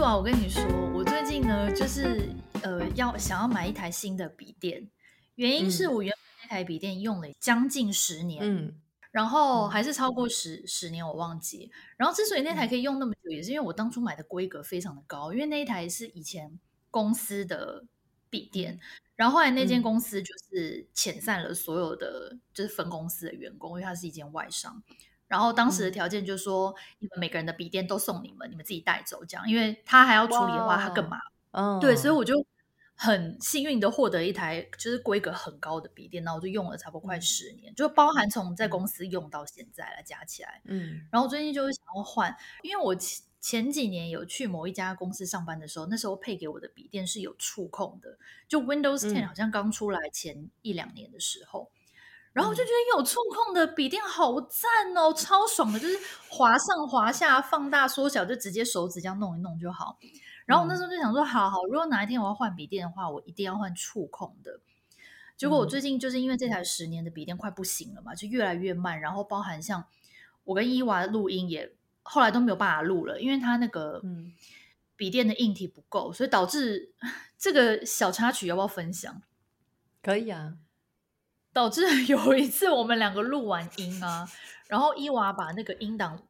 我跟你说，我最近呢，就是呃，要想要买一台新的笔电，原因是我原本那台笔电用了将近十年，嗯，然后还是超过十十年，我忘记。然后之所以那台可以用那么久，也是因为我当初买的规格非常的高，因为那一台是以前公司的笔电，然后后来那间公司就是遣散了所有的就是分公司的员工，因为它是一间外商。然后当时的条件就是说，你们每个人的笔电都送你们，你们自己带走这样，因为他还要处理的话，他干嘛？嗯，对，所以我就很幸运的获得一台就是规格很高的笔电，然后我就用了差不多快十年，就包含从在公司用到现在来加起来。嗯，然后最近就是想要换，因为我前前几年有去某一家公司上班的时候，那时候配给我的笔电是有触控的，就 Windows Ten 好像刚出来前一两年的时候。然后我就觉得有触控的笔电好赞哦，超爽的，就是滑上滑下、放大缩小，就直接手指这样弄一弄就好。然后我那时候就想说，好好，如果哪一天我要换笔电的话，我一定要换触控的。结果我最近就是因为这台十年的笔电快不行了嘛，就越来越慢。然后包含像我跟伊娃的录音也后来都没有办法录了，因为它那个笔电的硬体不够，所以导致 这个小插曲要不要分享？可以啊。导致有一次我们两个录完音啊，然后伊娃把那个音档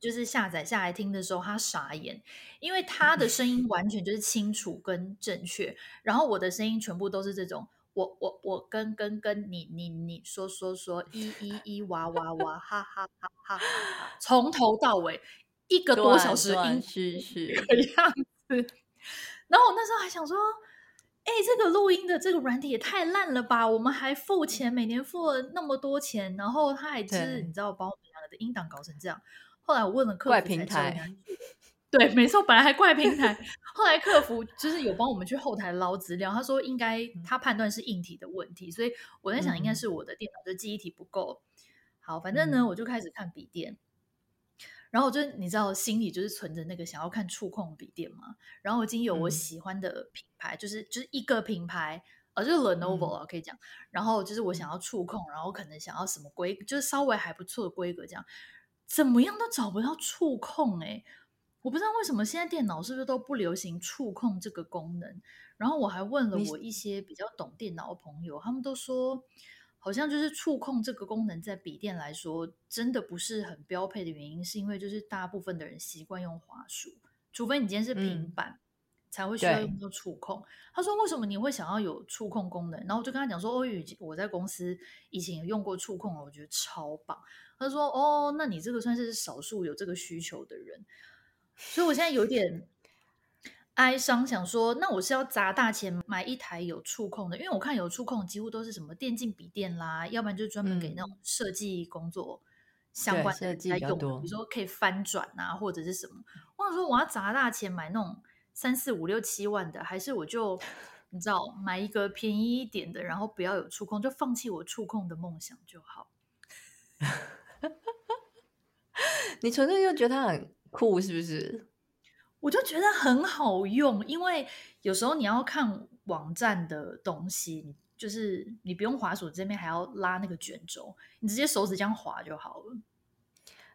就是下载下来听的时候，他傻眼，因为他的声音完全就是清楚跟正确，然后我的声音全部都是这种，我我我跟跟跟你你你说说说，一一一哇哇哇，哈哈哈哈，从头到尾一个多小时音是是这样子，然后我那时候还想说。哎，这个录音的这个软体也太烂了吧！我们还付钱，每年付了那么多钱，然后他还就是你知道把我们两个的音档搞成这样。后来我问了客服，怪平台。对，没错，本来还怪平台，后来客服就是有帮我们去后台捞资料，他说应该他判断是硬体的问题，所以我在想应该是我的电脑的记忆体不够好。反正呢，我就开始看笔电。然后我就你知道，心里就是存着那个想要看触控笔电嘛。然后已经有我喜欢的品牌，嗯、就是就是一个品牌，呃，就是 Lenovo 啊，可以讲。然后就是我想要触控，然后可能想要什么规，就是稍微还不错的规格，这样怎么样都找不到触控哎、欸！我不知道为什么现在电脑是不是都不流行触控这个功能。然后我还问了我一些比较懂电脑的朋友，他们都说。好像就是触控这个功能，在笔电来说，真的不是很标配的原因，是因为就是大部分的人习惯用滑鼠，除非你今天是平板，嗯、才会需要用到触控。他说：“为什么你会想要有触控功能？”然后我就跟他讲说：“哦，我在公司以前有用过触控，我觉得超棒。”他说：“哦，那你这个算是少数有这个需求的人。”所以我现在有点。哀伤，想说，那我是要砸大钱买一台有触控的，因为我看有触控几乎都是什么电竞笔电啦，要不然就是专门给那种设计工作相关的在用的，比如说可以翻转啊，或者是什么。我想说，我要砸大钱买那种三四五六七万的，还是我就 你知道买一个便宜一点的，然后不要有触控，就放弃我触控的梦想就好。你纯粹就觉得它很酷，是不是？我就觉得很好用，因为有时候你要看网站的东西，就是你不用滑鼠这边还要拉那个卷轴，你直接手指这样滑就好了。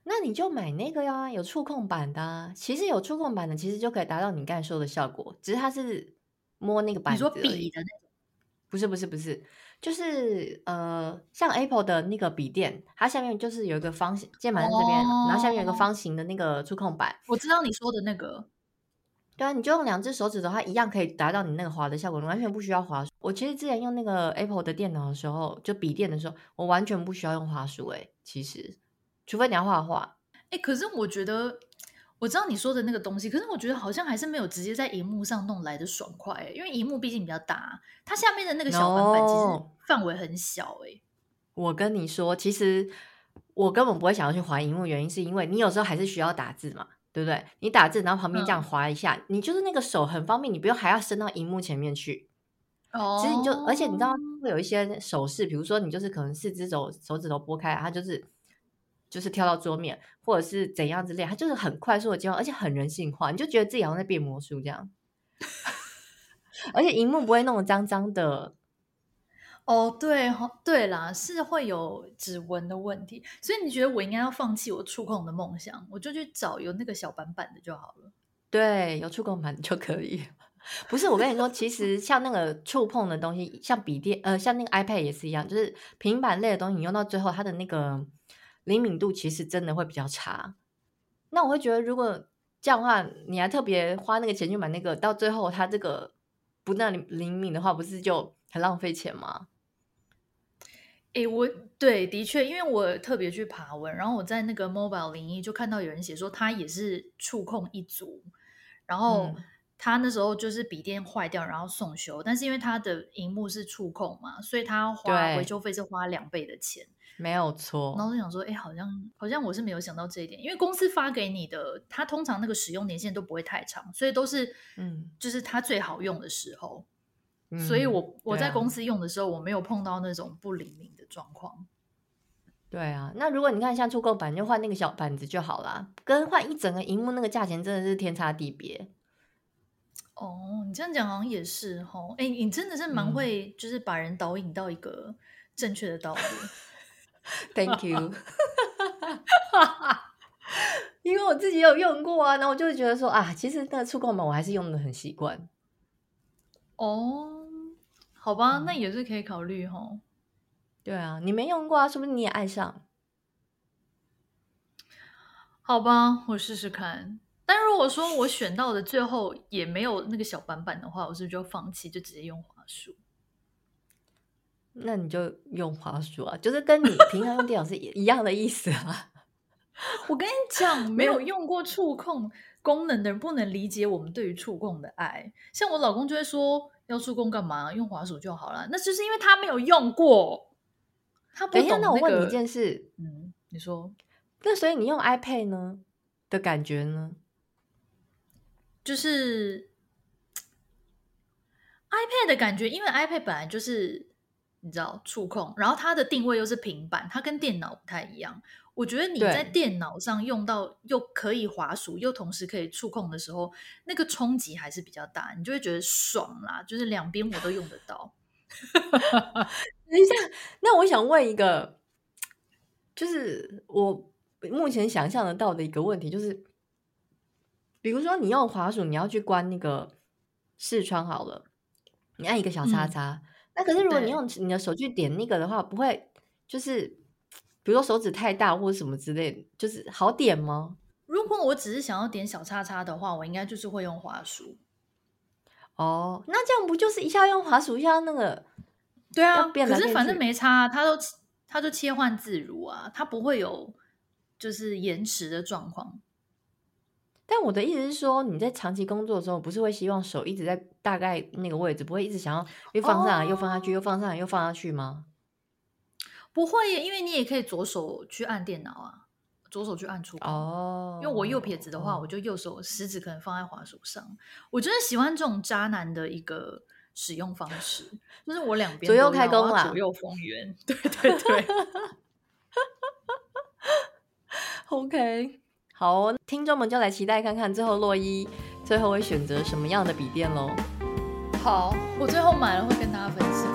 那你就买那个呀，有触控板的啊。其实有触控板的，其实就可以达到你刚才说的效果，只是它是摸那个板子。你说笔的那种？不是不是不是，就是呃，像 Apple 的那个笔电，它下面就是有一个方形键盘在这边，哦，然后下面有一个方形的那个触控板。我知道你说的那个。对啊，你就用两只手指的话，一样可以达到你那个滑的效果，你完全不需要滑鼠。我其实之前用那个 Apple 的电脑的时候，就笔电的时候，我完全不需要用滑鼠。哎，其实，除非你要画画。哎，可是我觉得，我知道你说的那个东西，可是我觉得好像还是没有直接在荧幕上弄来的爽快。因为荧幕毕竟比较大，它下面的那个小板板其实范围很小。哎，我跟你说，其实我根本不会想要去滑荧幕，原因是因为你有时候还是需要打字嘛。对不对？你打字，然后旁边这样滑一下，嗯，你就是那个手很方便，你不用还要伸到荧幕前面去。哦，其实你就，而且你知道会有一些手势，比如说你就是可能四只手手指头拨开，它就是就是跳到桌面，或者是怎样之类，它就是很快速的切换，而且很人性化，你就觉得自己好像在变魔术这样。而且荧幕不会弄得脏脏的。哦，对，对啦，是会有指纹的问题，所以你觉得我应该要放弃我触控的梦想，我就去找有那个小板板的就好了。对，有触控板就可以。不是，我跟你说，其实像那个触碰的东西，像笔电，呃，像那个 iPad 也是一样，就是平板类的东西，你用到最后，它的那个灵敏度其实真的会比较差。那我会觉得，如果这样的话，你还特别花那个钱去买那个，到最后它这个不那灵敏的话，不是就很浪费钱吗？诶、欸，我对，的确，因为我特别去爬文，然后我在那个 Mobile 零一就看到有人写说，他也是触控一族，然后他那时候就是笔电坏掉，然后送修，但是因为他的荧幕是触控嘛，所以他花维修费是花两倍的钱，没有错。然后我就想说，哎、欸，好像好像我是没有想到这一点，因为公司发给你的，它通常那个使用年限都不会太长，所以都是嗯，就是它最好用的时候。所以我，我我在公司用的时候，我没有碰到那种不灵敏的状况。对啊，那如果你看像触控板，就换那个小板子就好啦，跟换一整个荧幕那个价钱真的是天差地别。哦，你这样讲好像也是哦。哎，你真的是蛮会，就是把人导引到一个正确的道路。Thank you。因为我自己有用过啊，然后我就会觉得说啊，其实那个触控板我还是用的很习惯。哦。好吧，那也是可以考虑哈、嗯。对啊，你没用过啊，说不定你也爱上。好吧，我试试看。但如果说我选到的最后也没有那个小板板的话，我是不是就放弃，就直接用滑鼠？那你就用滑鼠啊，就是跟你平常用电脑是一样的意思啊。我跟你讲，没有用过触控功能的人不能理解我们对于触控的爱。像我老公就会说。要触控干嘛？用滑鼠就好了。那就是因为他没有用过，他不懂、那个。等一下，那我问你一件事，嗯，你说，那所以你用 iPad 呢的感觉呢？就是 iPad 的感觉，因为 iPad 本来就是你知道触控，然后它的定位又是平板，它跟电脑不太一样。我觉得你在电脑上用到又可以滑鼠，又同时可以触控的时候，那个冲击还是比较大，你就会觉得爽啦，就是两边我都用得到。等一下，那我想问一个，就是我目前想象得到的一个问题，就是比如说你用滑鼠，你要去关那个视窗好了，你按一个小叉叉，嗯、那可是如果你用你的手去点那个的话，不会就是。比如说手指太大或者什么之类的，就是好点吗？如果我只是想要点小叉叉的话，我应该就是会用滑鼠。哦，那这样不就是一下用滑鼠，一下那个？对啊，变可是反正没差，它都它就切换自如啊，它不会有就是延迟的状况。但我的意思是说，你在长期工作的时候，不是会希望手一直在大概那个位置，不会一直想要又放上来又放下去，又放上来又放下去吗？不会耶，因为你也可以左手去按电脑啊，左手去按触控。哦，因为我右撇子的话，我就右手食指可能放在滑鼠上。我真的喜欢这种渣男的一个使用方式，就是我两边左右开弓啦，左右逢源。对 对对。OK，好哦，听众们就来期待看看最后洛伊最后会选择什么样的笔电喽。好，我最后买了会跟大家分享。